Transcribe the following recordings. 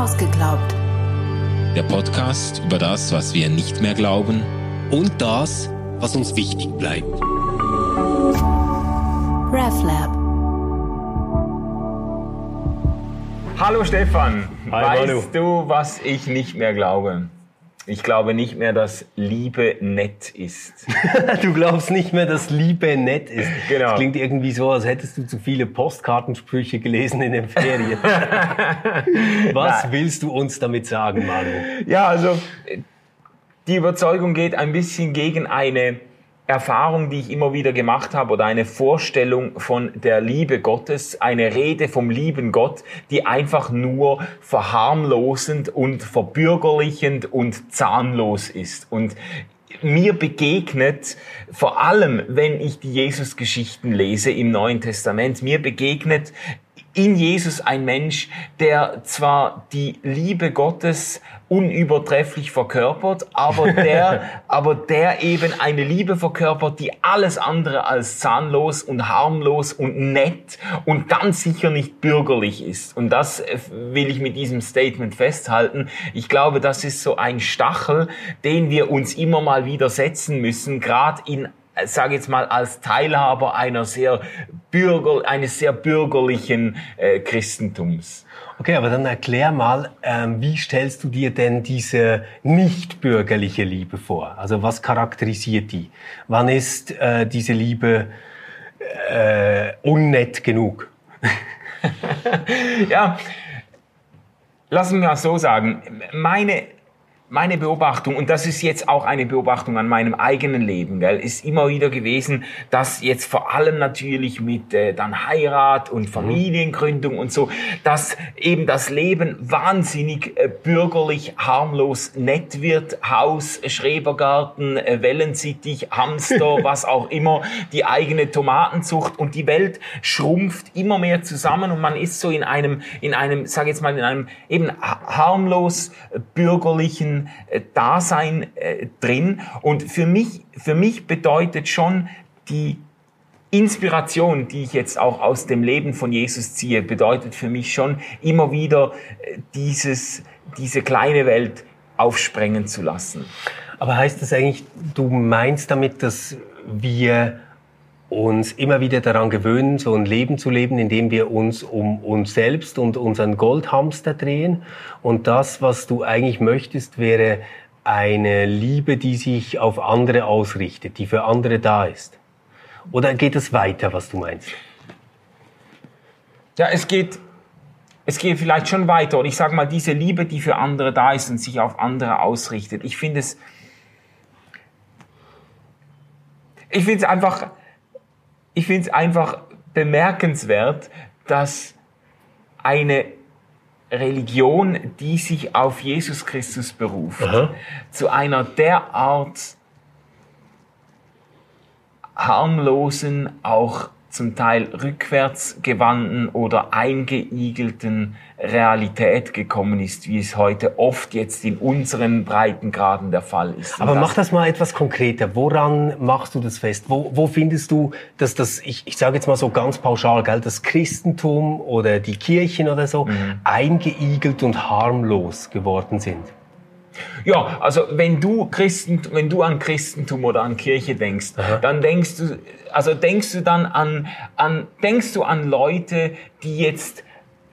Ausgeglaubt. Der Podcast über das, was wir nicht mehr glauben und das, was uns wichtig bleibt. RefLab. Hallo Stefan, Hi, weißt Manu. du, was ich nicht mehr glaube? Ich glaube nicht mehr, dass Liebe nett ist. Du glaubst nicht mehr, dass Liebe nett ist. Genau. Das klingt irgendwie so, als hättest du zu viele Postkartensprüche gelesen in den Ferien. Was Nein. willst du uns damit sagen, Manu? Ja, also die Überzeugung geht ein bisschen gegen eine Erfahrung, die ich immer wieder gemacht habe oder eine Vorstellung von der Liebe Gottes, eine Rede vom lieben Gott, die einfach nur verharmlosend und verbürgerlichend und zahnlos ist. Und mir begegnet, vor allem wenn ich die Jesus-Geschichten lese im Neuen Testament, mir begegnet in Jesus ein Mensch, der zwar die Liebe Gottes unübertrefflich verkörpert, aber der, aber der eben eine Liebe verkörpert, die alles andere als zahnlos und harmlos und nett und ganz sicher nicht bürgerlich ist. Und das äh, will ich mit diesem Statement festhalten. Ich glaube, das ist so ein Stachel, den wir uns immer mal wieder setzen müssen, gerade in sage jetzt mal als Teilhaber einer sehr bürger, eines sehr bürgerlichen äh, Christentums. Okay, aber dann erklär mal, ähm, wie stellst du dir denn diese nicht bürgerliche Liebe vor? Also was charakterisiert die? Wann ist äh, diese Liebe äh, unnett genug? Ja, lass mich mal so sagen, meine, meine Beobachtung, und das ist jetzt auch eine Beobachtung an meinem eigenen Leben, gell, ist immer wieder gewesen, dass jetzt vor allem natürlich mit äh, dann Heirat und Familiengründung und so, dass eben das Leben wahnsinnig äh, bürgerlich, harmlos, nett wird. Haus, Schrebergarten, äh, Wellensittich, Hamster, was auch immer, die eigene Tomatenzucht und die Welt schrumpft immer mehr zusammen und man ist so in einem, in einem, sag jetzt mal, in einem eben ha- harmlos äh, bürgerlichen äh, Dasein äh, drin. Und für mich, für mich bedeutet schon die Inspiration, die ich jetzt auch aus dem Leben von Jesus ziehe, bedeutet für mich schon immer wieder äh, dieses, diese kleine Welt aufsprengen zu lassen. Aber heißt das eigentlich, du meinst damit, dass wir uns immer wieder daran gewöhnen, so ein Leben zu leben, in dem wir uns um uns selbst und unseren Goldhamster drehen? Und das, was du eigentlich möchtest, wäre eine Liebe, die sich auf andere ausrichtet, die für andere da ist? Oder geht es weiter, was du meinst? Ja, es geht, es geht vielleicht schon weiter. Und ich sage mal, diese Liebe, die für andere da ist und sich auf andere ausrichtet. Ich finde es, ich finde es einfach, ich finde es einfach bemerkenswert, dass eine Religion, die sich auf Jesus Christus beruft, Aha. zu einer derart harmlosen, auch zum Teil rückwärtsgewandten oder eingeigelten Realität gekommen ist, wie es heute oft jetzt in unseren Breitengraden der Fall ist. Und Aber das- mach das mal etwas konkreter. Woran machst du das fest? Wo, wo findest du, dass das, ich, ich sage jetzt mal so ganz pauschal, gell, das Christentum oder die Kirchen oder so eingeigelt und harmlos geworden sind? Ja, also wenn du Christen, wenn du an Christentum oder an Kirche denkst, dann denkst du, also denkst du dann an, an, denkst du an Leute, die jetzt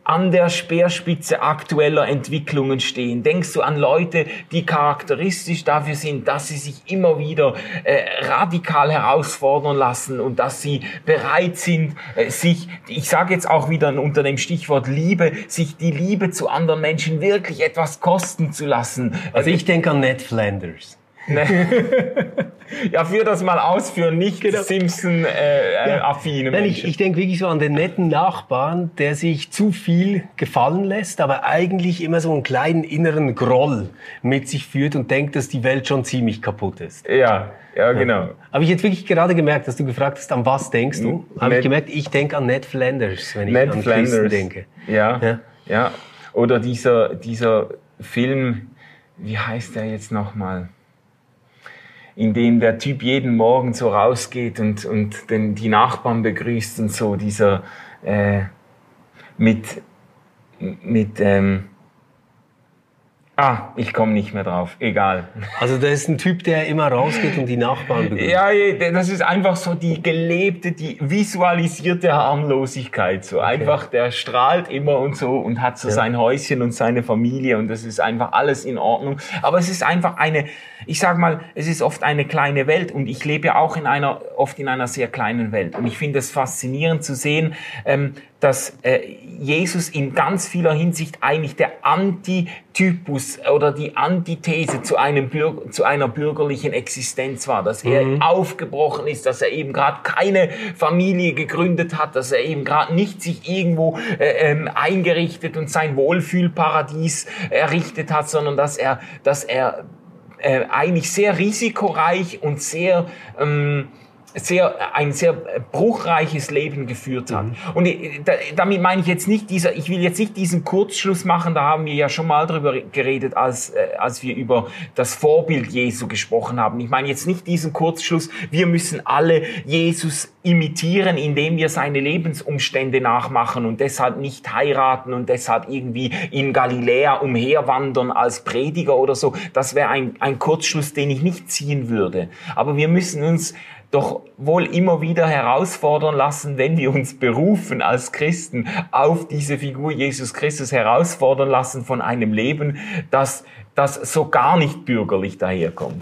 an der Speerspitze aktueller Entwicklungen stehen? Denkst du an Leute, die charakteristisch dafür sind, dass sie sich immer wieder äh, radikal herausfordern lassen und dass sie bereit sind, äh, sich, ich sage jetzt auch wieder unter dem Stichwort Liebe, sich die Liebe zu anderen Menschen wirklich etwas kosten zu lassen? Also ich denke an Ned Flanders. Ja, führ das mal aus für nicht Simpson-affine äh, affine Nein, ich, ich denke wirklich so an den netten Nachbarn, der sich zu viel gefallen lässt, aber eigentlich immer so einen kleinen inneren Groll mit sich führt und denkt, dass die Welt schon ziemlich kaputt ist. ja, ja, genau. Habe ich jetzt wirklich gerade gemerkt, dass du gefragt hast, an was denkst du? Habe ich gemerkt, ich denke an Ned Flanders, wenn ich Ned an Flanders. Christen denke. Ja, Ja. ja, Oder dieser, dieser Film, wie heißt der jetzt nochmal? In dem der Typ jeden Morgen so rausgeht und, und den, die Nachbarn begrüßt und so, dieser äh, mit, mit ähm, Ah, ich komme nicht mehr drauf. Egal. Also da ist ein Typ, der immer rausgeht und die Nachbarn begrüßt. Ja, das ist einfach so die gelebte, die visualisierte Harmlosigkeit. So okay. einfach, der strahlt immer und so und hat so ja. sein Häuschen und seine Familie und das ist einfach alles in Ordnung. Aber es ist einfach eine, ich sag mal, es ist oft eine kleine Welt und ich lebe ja auch in einer, oft in einer sehr kleinen Welt. Und ich finde es faszinierend zu sehen, ähm, dass äh, Jesus in ganz vieler Hinsicht eigentlich der Antitypus oder die Antithese zu, einem Bürger, zu einer bürgerlichen Existenz war, dass er mhm. aufgebrochen ist, dass er eben gerade keine Familie gegründet hat, dass er eben gerade nicht sich irgendwo äh, ähm, eingerichtet und sein Wohlfühlparadies errichtet hat, sondern dass er, dass er äh, eigentlich sehr risikoreich und sehr ähm, sehr, ein sehr bruchreiches Leben geführt hat. Mhm. Und damit meine ich jetzt nicht dieser, ich will jetzt nicht diesen Kurzschluss machen, da haben wir ja schon mal drüber geredet, als, äh, als wir über das Vorbild Jesu gesprochen haben. Ich meine jetzt nicht diesen Kurzschluss, wir müssen alle Jesus imitieren, indem wir seine Lebensumstände nachmachen und deshalb nicht heiraten und deshalb irgendwie in Galiläa umherwandern als Prediger oder so. Das wäre ein, ein Kurzschluss, den ich nicht ziehen würde. Aber wir müssen uns doch wohl immer wieder herausfordern lassen, wenn wir uns berufen als Christen auf diese Figur Jesus Christus herausfordern lassen von einem Leben, das das so gar nicht bürgerlich daherkommt.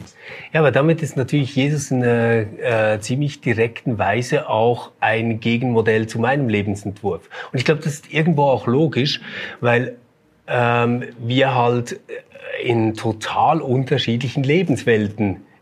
Ja, aber damit ist natürlich Jesus in einer äh, ziemlich direkten Weise auch ein Gegenmodell zu meinem Lebensentwurf. Und ich glaube, das ist irgendwo auch logisch, weil ähm, wir halt in total unterschiedlichen Lebenswelten äh,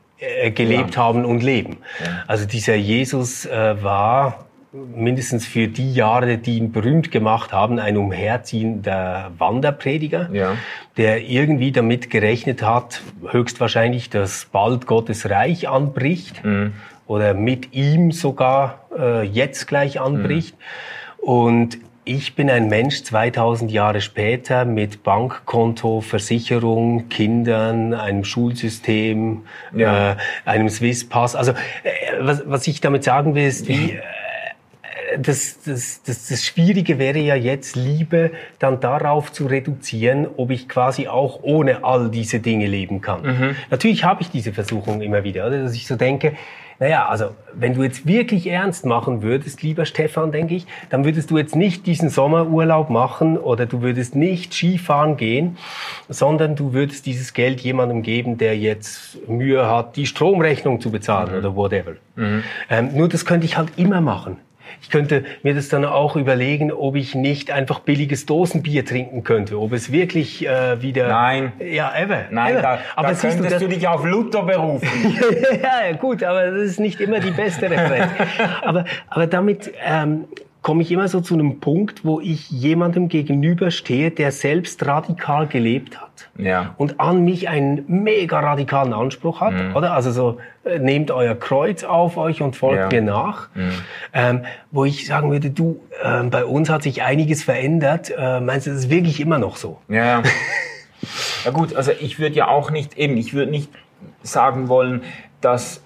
gelebt ja. haben und leben. Ja. Also dieser Jesus äh, war mindestens für die Jahre, die ihn berühmt gemacht haben, ein umherziehender Wanderprediger, ja. der irgendwie damit gerechnet hat, höchstwahrscheinlich, dass bald Gottes Reich anbricht mhm. oder mit ihm sogar äh, jetzt gleich anbricht. Mhm. Und ich bin ein Mensch 2000 Jahre später mit Bankkonto, Versicherung, Kindern, einem Schulsystem, ja. äh, einem Swiss-Pass. Also äh, was, was ich damit sagen will, ist, wie, äh, das, das, das, das Schwierige wäre ja jetzt, Liebe dann darauf zu reduzieren, ob ich quasi auch ohne all diese Dinge leben kann. Mhm. Natürlich habe ich diese Versuchung immer wieder, oder? dass ich so denke, naja, also wenn du jetzt wirklich ernst machen würdest, lieber Stefan, denke ich, dann würdest du jetzt nicht diesen Sommerurlaub machen oder du würdest nicht Skifahren gehen, sondern du würdest dieses Geld jemandem geben, der jetzt Mühe hat, die Stromrechnung zu bezahlen mhm. oder whatever. Mhm. Ähm, nur das könnte ich halt immer machen. Ich könnte mir das dann auch überlegen, ob ich nicht einfach billiges Dosenbier trinken könnte, ob es wirklich äh, wieder... Nein. Ja, ever. Nein, ever. da, aber da könntest du, das, du dich auf Luther berufen. ja, gut, aber das ist nicht immer die beste Referenz. aber, aber damit ähm, komme ich immer so zu einem Punkt, wo ich jemandem gegenüberstehe, der selbst radikal gelebt hat. Ja. Und an mich einen mega radikalen Anspruch hat, mhm. oder? Also so, äh, nehmt euer Kreuz auf euch und folgt ja. mir nach. Mhm. Ähm, wo ich sagen würde, du, äh, bei uns hat sich einiges verändert. Äh, meinst du, das ist wirklich immer noch so? Ja. ja gut, also ich würde ja auch nicht, eben, ich würde nicht sagen wollen, dass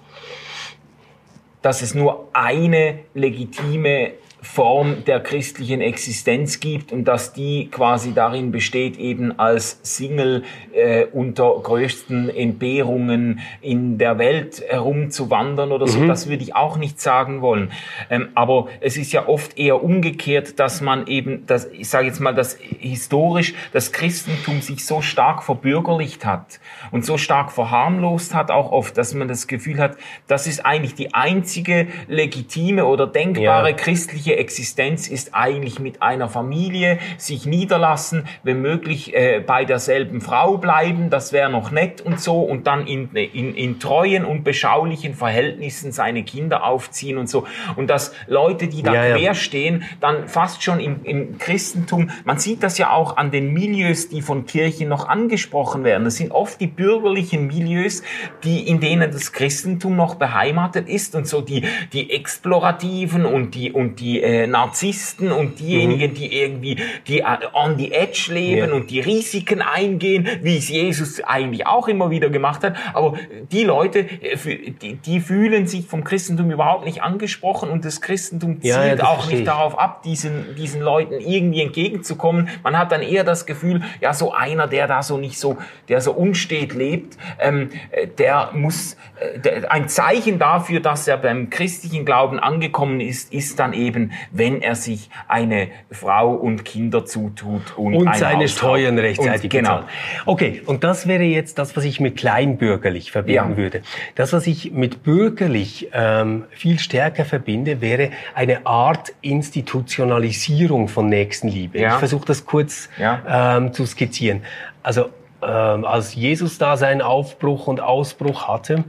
dass es nur eine legitime Form der christlichen Existenz gibt und dass die quasi darin besteht, eben als Single äh, unter größten Entbehrungen in der Welt herumzuwandern oder so. Mhm. Das würde ich auch nicht sagen wollen. Ähm, aber es ist ja oft eher umgekehrt, dass man eben, das, ich sage jetzt mal, dass historisch das Christentum sich so stark verbürgerlicht hat und so stark verharmlost hat, auch oft, dass man das Gefühl hat, das ist eigentlich die einzige legitime oder denkbare ja. christliche menschliche Existenz ist eigentlich mit einer Familie sich niederlassen, wenn möglich äh, bei derselben Frau bleiben, das wäre noch nett und so, und dann in, in, in treuen und beschaulichen Verhältnissen seine Kinder aufziehen und so. Und dass Leute, die da ja, quer ja. stehen, dann fast schon im, im Christentum, man sieht das ja auch an den Milieus, die von Kirchen noch angesprochen werden. Das sind oft die bürgerlichen Milieus, die, in denen das Christentum noch beheimatet ist und so die, die explorativen und die, und die die äh, Narzissten und diejenigen, mhm. die irgendwie die äh, on the edge leben ja. und die Risiken eingehen, wie es Jesus eigentlich auch immer wieder gemacht hat. Aber die Leute, äh, die, die fühlen sich vom Christentum überhaupt nicht angesprochen und das Christentum zielt ja, ja, auch nicht darauf ab, diesen, diesen Leuten irgendwie entgegenzukommen. Man hat dann eher das Gefühl, ja, so einer, der da so nicht so, der so unstet lebt, ähm, äh, der muss, äh, der, ein Zeichen dafür, dass er beim christlichen Glauben angekommen ist, ist dann eben, wenn er sich eine Frau und Kinder zutut und, und seine Haus Steuern rechtzeitig und, genau. bezahlt. Okay, und das wäre jetzt das, was ich mit kleinbürgerlich verbinden ja. würde. Das, was ich mit bürgerlich ähm, viel stärker verbinde, wäre eine Art Institutionalisierung von Nächstenliebe. Ja. Ich versuche das kurz ja. ähm, zu skizzieren. Also ähm, als Jesus da seinen Aufbruch und Ausbruch hatte,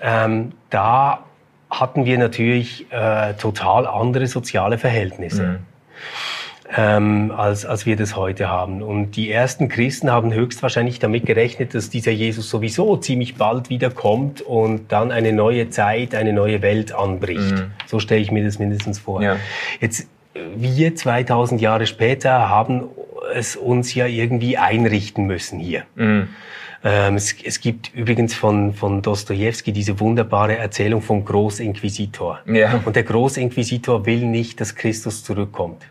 ähm, da hatten wir natürlich äh, total andere soziale Verhältnisse. Mhm. Ähm, als, als wir das heute haben. Und die ersten Christen haben höchstwahrscheinlich damit gerechnet, dass dieser Jesus sowieso ziemlich bald wiederkommt und dann eine neue Zeit, eine neue Welt anbricht. Mhm. So stelle ich mir das mindestens vor. Ja. Jetzt wir 2000 Jahre später haben es uns ja irgendwie einrichten müssen hier. Mhm. Ähm, es, es, gibt übrigens von, von Dostoevsky diese wunderbare Erzählung vom Großinquisitor. Ja. Und der Großinquisitor will nicht, dass Christus zurückkommt.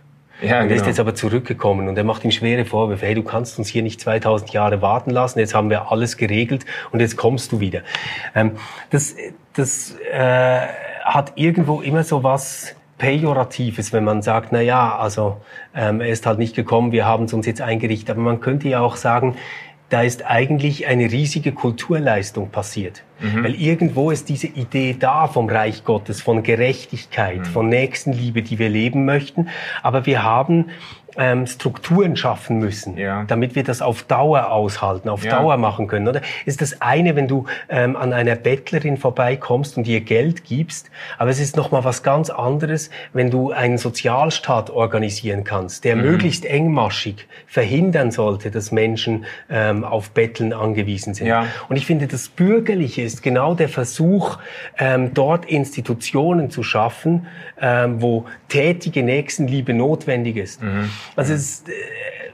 Ja, und er genau. ist jetzt aber zurückgekommen und er macht ihm schwere Vorwürfe. Hey, du kannst uns hier nicht 2000 Jahre warten lassen. Jetzt haben wir alles geregelt und jetzt kommst du wieder. Ähm, das das äh, hat irgendwo immer so was Pejoratives, wenn man sagt, na ja, also ähm, er ist halt nicht gekommen, wir haben es uns jetzt eingerichtet. Aber man könnte ja auch sagen, da ist eigentlich eine riesige Kulturleistung passiert. Mhm. Weil irgendwo ist diese Idee da vom Reich Gottes, von Gerechtigkeit, mhm. von Nächstenliebe, die wir leben möchten. Aber wir haben ähm, Strukturen schaffen müssen, ja. damit wir das auf Dauer aushalten, auf ja. Dauer machen können. Oder ist das eine, wenn du ähm, an einer Bettlerin vorbeikommst und ihr Geld gibst, aber es ist noch mal was ganz anderes, wenn du einen Sozialstaat organisieren kannst, der mhm. möglichst engmaschig verhindern sollte, dass Menschen ähm, auf Betteln angewiesen sind. Ja. Und ich finde, das Bürgerliche ist genau der Versuch, ähm, dort Institutionen zu schaffen, ähm, wo tätige Nächstenliebe notwendig ist. Mhm. Also es ist äh,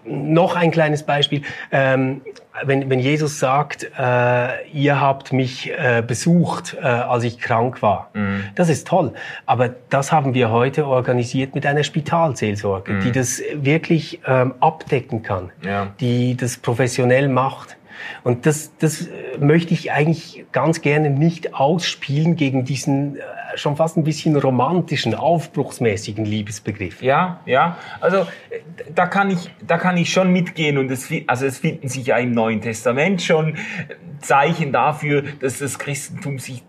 noch ein kleines Beispiel. Ähm, wenn, wenn Jesus sagt, äh, ihr habt mich äh, besucht, äh, als ich krank war, mhm. das ist toll. Aber das haben wir heute organisiert mit einer Spitalseelsorge, mhm. die das wirklich ähm, abdecken kann, ja. die das professionell macht. Und das, das möchte ich eigentlich ganz gerne nicht ausspielen gegen diesen äh, schon fast ein bisschen romantischen, aufbruchsmäßigen Liebesbegriff. Ja, ja. Also da kann ich, da kann ich schon mitgehen und es, also es finden sich ja im Neuen Testament schon Zeichen dafür, dass das Christentum sich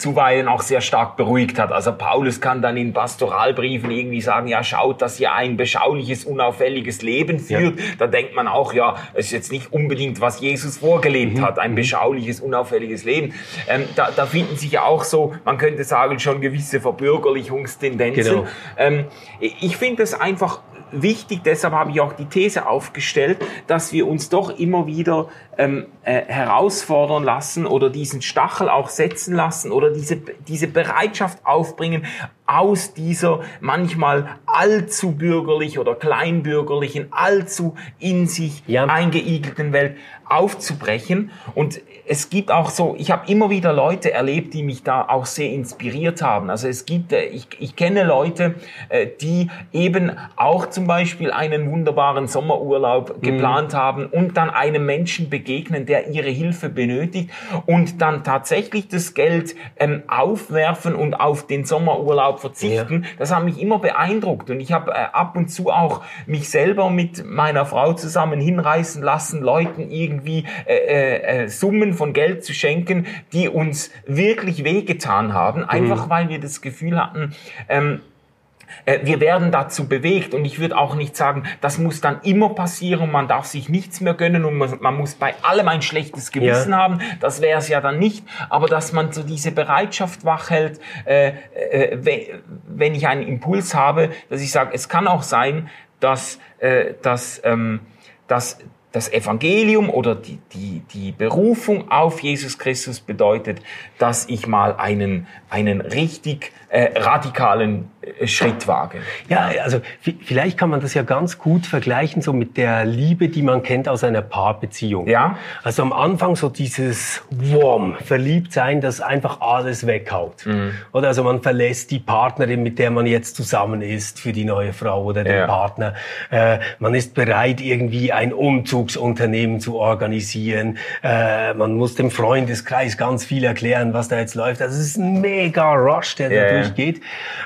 zuweilen auch sehr stark beruhigt hat. Also Paulus kann dann in Pastoralbriefen irgendwie sagen, ja, schaut, dass ihr ein beschauliches, unauffälliges Leben führt. Ja. Da denkt man auch, ja, es ist jetzt nicht unbedingt, was Jesus vorgelebt mhm. hat, ein mhm. beschauliches, unauffälliges Leben. Ähm, da, da finden sich ja auch so, man könnte sagen, schon gewisse Verbürgerlichungstendenzen. Genau. Ähm, ich finde es einfach wichtig, deshalb habe ich auch die These aufgestellt, dass wir uns doch immer wieder ähm, äh, herausfordern lassen oder diesen Stachel auch setzen lassen oder diese, diese Bereitschaft aufbringen, aus dieser manchmal allzu bürgerlich oder kleinbürgerlichen, allzu in sich ja. eingeigelten Welt aufzubrechen. Und es gibt auch so, ich habe immer wieder Leute erlebt, die mich da auch sehr inspiriert haben. Also es gibt, äh, ich, ich kenne Leute, äh, die eben auch zum Beispiel einen wunderbaren Sommerurlaub mhm. geplant haben und dann einem Menschen begegnen, der ihre Hilfe benötigt und dann tatsächlich das Geld ähm, aufwerfen und auf den Sommerurlaub verzichten. Ja. Das hat mich immer beeindruckt und ich habe äh, ab und zu auch mich selber mit meiner Frau zusammen hinreißen lassen, Leuten irgendwie äh, äh, äh, Summen von Geld zu schenken, die uns wirklich wehgetan haben, einfach mhm. weil wir das Gefühl hatten, ähm, äh, wir werden dazu bewegt. Und ich würde auch nicht sagen, das muss dann immer passieren, man darf sich nichts mehr gönnen und man, muss bei allem ein schlechtes Gewissen ja. haben, das wäre es ja dann nicht, aber dass man so diese Bereitschaft wachhält, äh, äh, wenn ich einen Impuls habe, dass ich sage, es kann auch sein, dass, äh, dass, ähm, dass das Evangelium oder die, die, die Berufung auf Jesus Christus bedeutet, dass ich mal einen, einen richtig äh, radikalen äh, Schritt wage. Ja, also vielleicht kann man das ja ganz gut vergleichen so mit der Liebe, die man kennt aus einer Paarbeziehung. Ja. Also am Anfang so dieses warm, verliebt sein, das einfach alles weghaut. Mhm. Oder also man verlässt die Partnerin, mit der man jetzt zusammen ist, für die neue Frau oder den ja. Partner. Äh, man ist bereit, irgendwie ein Umzugsunternehmen zu organisieren. Äh, man muss dem Freundeskreis ganz viel erklären, was da jetzt läuft. Also es ist ein mega Rush, der ja, durchgeht.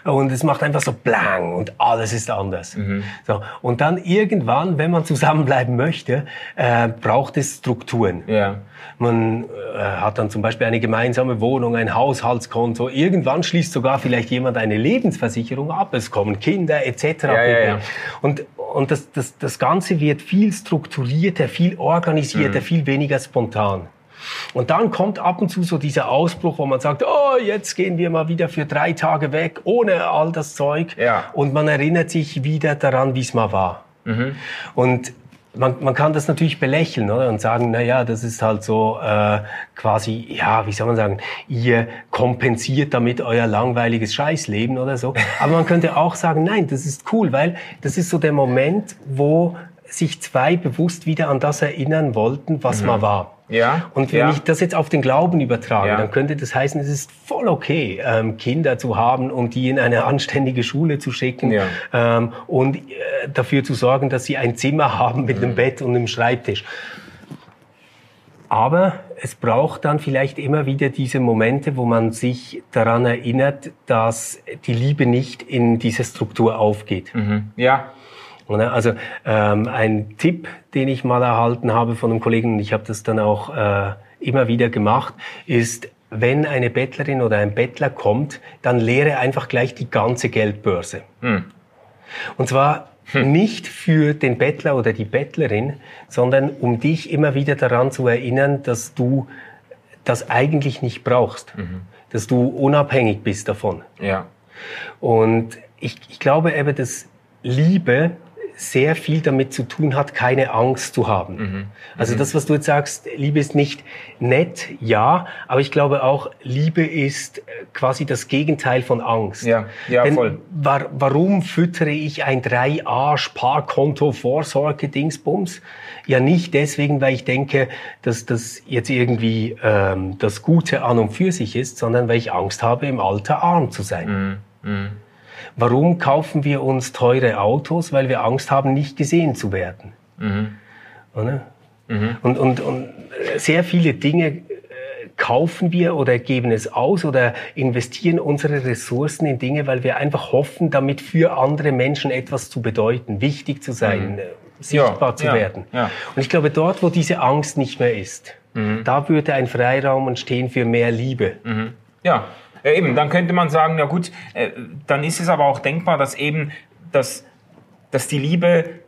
Und es macht einfach so blang und alles ist anders. Mhm. So. Und dann irgendwann, wenn man zusammenbleiben möchte, äh, braucht es Strukturen. Ja. Man äh, hat dann zum Beispiel eine gemeinsame Wohnung, ein Haushaltskonto. Irgendwann schließt sogar vielleicht jemand eine Lebensversicherung ab. Es kommen Kinder etc. Ja, ja, ja. Und, und das, das, das Ganze wird viel strukturierter, viel organisierter, mhm. viel weniger spontan. Und dann kommt ab und zu so dieser Ausbruch, wo man sagt, oh, jetzt gehen wir mal wieder für drei Tage weg, ohne all das Zeug. Ja. Und man erinnert sich wieder daran, wie es mal war. Mhm. Und man, man kann das natürlich belächeln oder? und sagen, na ja, das ist halt so äh, quasi, ja, wie soll man sagen, ihr kompensiert damit euer langweiliges Scheißleben oder so. Aber man könnte auch sagen, nein, das ist cool, weil das ist so der Moment, wo sich zwei bewusst wieder an das erinnern wollten, was mhm. mal war. Ja. Und wenn ja. ich das jetzt auf den Glauben übertrage, ja. dann könnte das heißen, es ist voll okay, ähm, Kinder zu haben und die in eine anständige Schule zu schicken ja. ähm, und äh, dafür zu sorgen, dass sie ein Zimmer haben mit mhm. einem Bett und einem Schreibtisch. Aber es braucht dann vielleicht immer wieder diese Momente, wo man sich daran erinnert, dass die Liebe nicht in dieser Struktur aufgeht. Mhm. Ja. Also ähm, ein Tipp, den ich mal erhalten habe von einem Kollegen, und ich habe das dann auch äh, immer wieder gemacht, ist, wenn eine Bettlerin oder ein Bettler kommt, dann leere einfach gleich die ganze Geldbörse. Hm. Und zwar hm. nicht für den Bettler oder die Bettlerin, sondern um dich immer wieder daran zu erinnern, dass du das eigentlich nicht brauchst, mhm. dass du unabhängig bist davon. Ja. Und ich, ich glaube eben, dass Liebe sehr viel damit zu tun hat, keine Angst zu haben. Mhm. Also mhm. das, was du jetzt sagst, Liebe ist nicht nett, ja, aber ich glaube auch, Liebe ist äh, quasi das Gegenteil von Angst. Ja, ja Denn voll. War, warum füttere ich ein 3a Sparkonto Vorsorge Dingsbums? Ja, nicht deswegen, weil ich denke, dass das jetzt irgendwie ähm, das Gute an und für sich ist, sondern weil ich Angst habe, im Alter arm zu sein. Mhm. Mhm. Warum kaufen wir uns teure Autos? Weil wir Angst haben, nicht gesehen zu werden. Mhm. Mhm. Und, und, und sehr viele Dinge äh, kaufen wir oder geben es aus oder investieren unsere Ressourcen in Dinge, weil wir einfach hoffen, damit für andere Menschen etwas zu bedeuten, wichtig zu sein, mhm. Äh, sichtbar ja, zu ja, werden. Ja. Und ich glaube, dort, wo diese Angst nicht mehr ist, mhm. da würde ein Freiraum entstehen für mehr Liebe. Mhm. Ja, ja, eben, dann könnte man sagen, ja gut, äh, dann ist es aber auch denkbar, dass eben, dass, dass die Liebe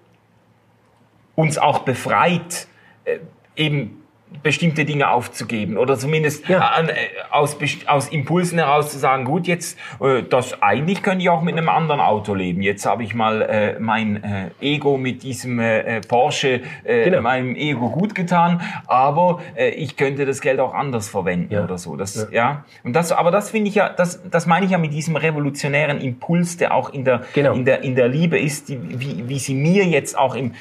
uns auch befreit, äh, eben bestimmte Dinge aufzugeben oder zumindest ja. an, äh, aus, aus Impulsen heraus zu sagen, gut, jetzt äh, das eigentlich könnte ich auch mit einem anderen Auto leben. Jetzt habe ich mal äh, mein äh, Ego mit diesem äh, Porsche äh, genau. meinem Ego gut getan, aber äh, ich könnte das Geld auch anders verwenden ja. oder so. Das ja. ja. Und das aber das finde ich ja das das meine ich ja mit diesem revolutionären Impuls, der auch in der genau. in der in der Liebe ist, die, wie wie sie mir jetzt auch im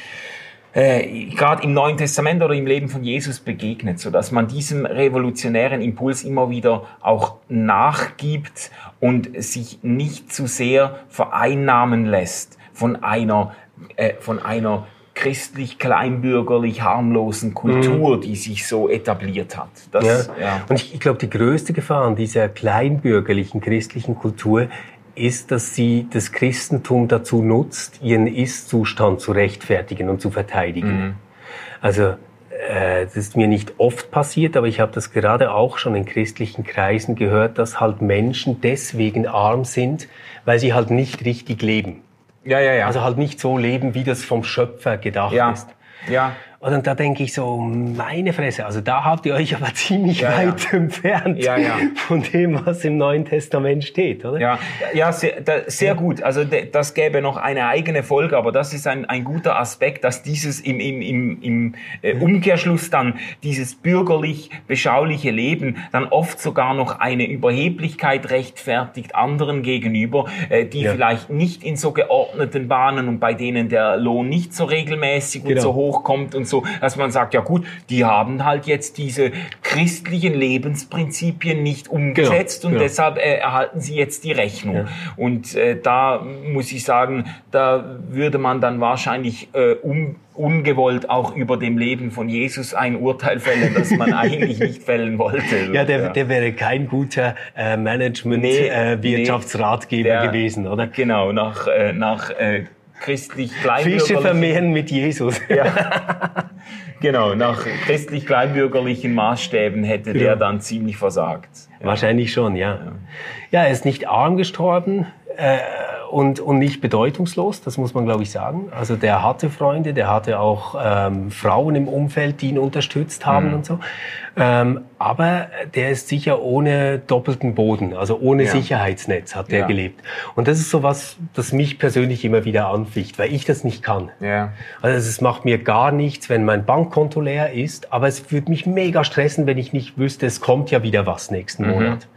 äh, gerade im Neuen Testament oder im Leben von Jesus begegnet, so dass man diesem revolutionären Impuls immer wieder auch nachgibt und sich nicht zu sehr vereinnahmen lässt von einer äh, von einer christlich kleinbürgerlich harmlosen Kultur, mhm. die sich so etabliert hat. Das, ja. ja. Und ich, ich glaube, die größte Gefahr an dieser kleinbürgerlichen christlichen Kultur ist, dass sie das Christentum dazu nutzt, ihren Ist-Zustand zu rechtfertigen und zu verteidigen. Mhm. Also äh, das ist mir nicht oft passiert, aber ich habe das gerade auch schon in christlichen Kreisen gehört, dass halt Menschen deswegen arm sind, weil sie halt nicht richtig leben. Ja, ja, ja. Also halt nicht so leben, wie das vom Schöpfer gedacht ja. ist. Ja. Und da denke ich so, meine Fresse, also da habt ihr euch aber ziemlich Ja, weit ja. entfernt Ja, von dem, was im Neuen Testament steht, oder? Ja, ja sehr, da, sehr gut. Also das gäbe noch eine eigene Folge, aber das ist ein, ein guter Aspekt, dass dieses im, im, im, im äh, Umkehrschluss dann dieses bürgerlich-beschauliche Leben dann oft sogar noch eine Überheblichkeit rechtfertigt anderen gegenüber, äh, die vielleicht nicht in so geordneten Bahnen und bei denen der Lohn nicht so regelmäßig und Genau. so hoch kommt und so, dass man sagt, ja gut, die haben halt jetzt diese christlichen Lebensprinzipien nicht umgesetzt und genau. deshalb äh, erhalten sie jetzt die Rechnung. Und äh, da muss ich sagen, da würde man dann wahrscheinlich äh, um, ungewollt auch über dem Leben von Jesus ein Urteil fällen, das man eigentlich nicht fällen wollte. Ja, der, der wäre kein guter äh, Nee, Management-Wirtschaftsratgeber der- gewesen, oder? Genau, nach, äh, nach äh, christlich Fische kleinbürgerlichen vermehren mit Jesus. Genau, nach christlich kleinbürgerlichen Maßstäben hätte der Ja. dann ziemlich versagt. Ja. Wahrscheinlich schon, ja. Ja, er ist nicht arm gestorben äh, und, und nicht bedeutungslos, das muss man, glaube ich, sagen. Also der hatte Freunde, der hatte auch ähm, Frauen im Umfeld, die ihn unterstützt haben und so. Ähm, aber der ist sicher ohne doppelten Boden, also ohne Ja. Sicherheitsnetz hat der Ja. gelebt. Und das ist so was, das mich persönlich immer wieder anficht, weil ich das nicht kann. Ja. Also es macht mir gar nichts, wenn mein Bankkonto leer ist, aber es würde mich mega stressen, wenn ich nicht wüsste, es kommt ja wieder was nächsten Monat.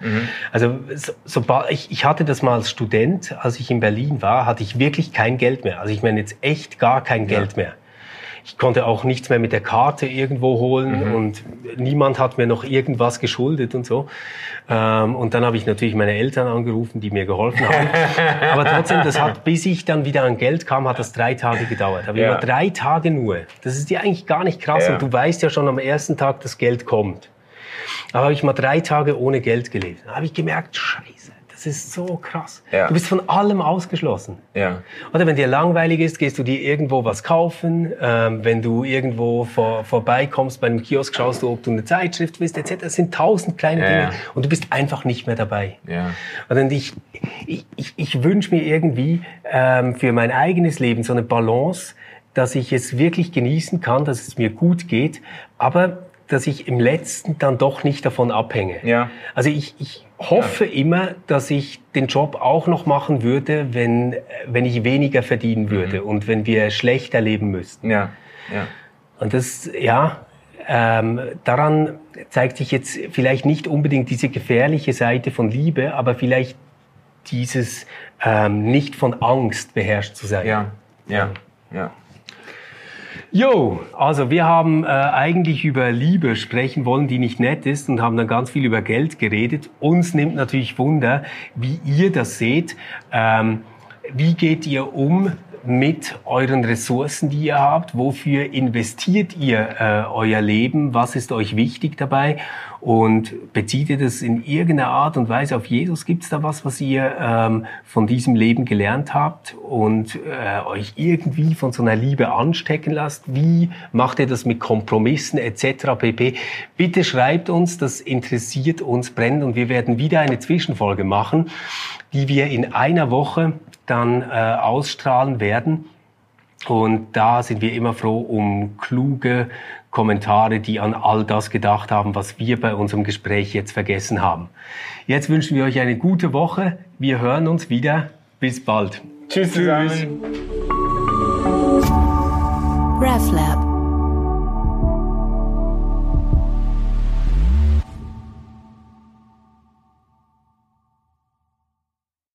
Also so, sobald ich, ich hatte das mal als Student, als ich in Berlin war, hatte ich wirklich kein Geld mehr. Also ich meine jetzt echt gar kein Geld mehr. Ich konnte auch nichts mehr mit der Karte irgendwo holen und niemand hat mir noch irgendwas geschuldet und so. Ähm, und dann habe ich natürlich meine Eltern angerufen, die mir geholfen haben. Aber trotzdem, das hat, bis ich dann wieder an Geld kam, hat das drei Tage gedauert. Aber Ja. immer drei Tage nur. Das ist ja eigentlich gar nicht krass Ja. und du weißt ja schon am ersten Tag, dass Geld kommt. Aber habe ich mal drei Tage ohne Geld gelebt. Da habe ich gemerkt, scheiße, das ist so krass. Ja. Du bist von allem ausgeschlossen. Ja. Oder wenn dir langweilig ist, gehst du dir irgendwo was kaufen. Ähm, wenn du irgendwo vor, vorbeikommst bei einem Kiosk, schaust du, ob du eine Zeitschrift willst, etc. Das sind tausend kleine Ja, Dinge und du bist einfach nicht mehr dabei. Ja. Und ich, ich, ich, ich wünsche mir irgendwie ähm, für mein eigenes Leben so eine Balance, dass ich es wirklich genießen kann, dass es mir gut geht, aber dass ich im letzten dann doch nicht davon abhänge. Ja. Also ich, ich hoffe immer, dass ich den Job auch noch machen würde, wenn, wenn ich weniger verdienen würde und wenn wir schlechter leben müssten. Ja. Ja. Und das, ja, ähm, daran zeigt sich jetzt vielleicht nicht unbedingt diese gefährliche Seite von Liebe, aber vielleicht dieses ähm, nicht von Angst beherrscht zu sein. Ja. Ja. Ja. Jo, also wir haben äh, eigentlich über Liebe sprechen wollen, die nicht nett ist und haben dann ganz viel über Geld geredet. Uns nimmt natürlich Wunder, wie ihr das seht. Ähm, wie geht ihr um mit euren Ressourcen, die ihr habt? Wofür investiert ihr äh, euer Leben? Was ist euch wichtig dabei? Und bezieht ihr das in irgendeiner Art und Weise auf Jesus? Gibt es da was, was ihr ähm, von diesem Leben gelernt habt und äh, euch irgendwie von so einer Liebe anstecken lasst? Wie macht ihr das mit Kompromissen etc. pp? Bitte schreibt uns, das interessiert uns brennend und wir werden wieder eine Zwischenfolge machen, die wir in einer Woche dann äh, ausstrahlen werden. Und da sind wir immer froh um kluge Kommentare, die an all das gedacht haben, was wir bei unserem Gespräch jetzt vergessen haben. Jetzt wünschen wir euch eine gute Woche. Wir hören uns wieder. Bis bald. Tschüss zusammen. RefLab.